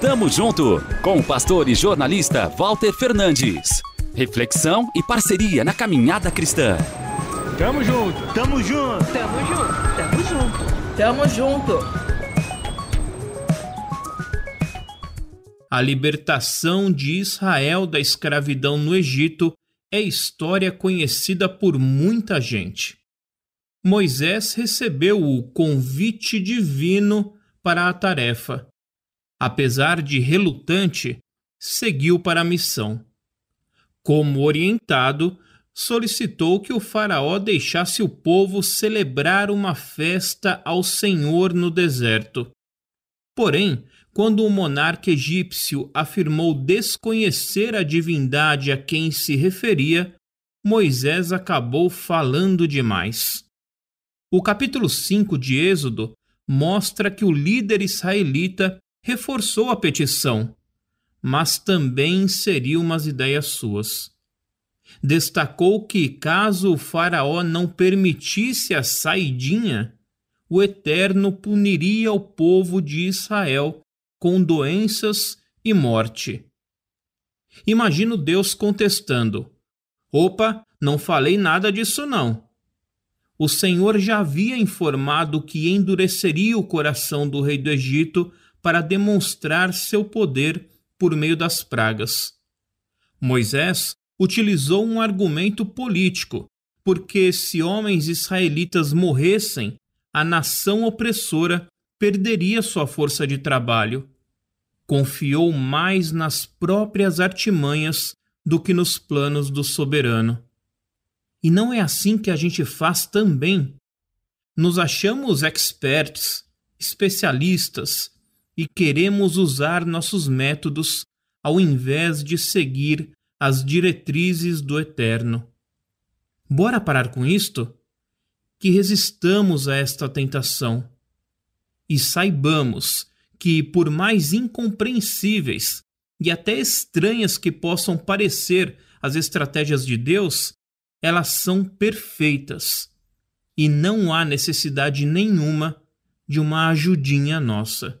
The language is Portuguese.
Tamo junto com o pastor e jornalista Walter Fernandes. Reflexão e parceria na caminhada cristã. Tamo junto, tamo junto, tamo junto, tamo junto, tamo junto. A libertação de Israel da escravidão no Egito é história conhecida por muita gente. Moisés recebeu o convite divino para a tarefa. Apesar de relutante, seguiu para a missão. Como orientado, solicitou que o Faraó deixasse o povo celebrar uma festa ao Senhor no deserto. Porém, quando o monarca egípcio afirmou desconhecer a divindade a quem se referia, Moisés acabou falando demais. O capítulo 5 de Êxodo mostra que o líder israelita reforçou a petição, mas também inseriu umas ideias suas. Destacou que, caso o Faraó não permitisse a saidinha, o Eterno puniria o povo de Israel com doenças e morte. Imagino Deus contestando: Opa, não falei nada disso não o Senhor já havia informado que endureceria o coração do rei do Egito para demonstrar seu poder por meio das pragas. Moisés utilizou um argumento político, porque se homens israelitas morressem, a nação opressora perderia sua força de trabalho. Confiou mais nas próprias artimanhas do que nos planos do soberano. E não é assim que a gente faz também. Nos achamos experts, especialistas e queremos usar nossos métodos ao invés de seguir as diretrizes do Eterno. Bora parar com isto? Que resistamos a esta tentação e saibamos que, por mais incompreensíveis e até estranhas que possam parecer as estratégias de Deus, elas são perfeitas e não há necessidade nenhuma de uma ajudinha nossa.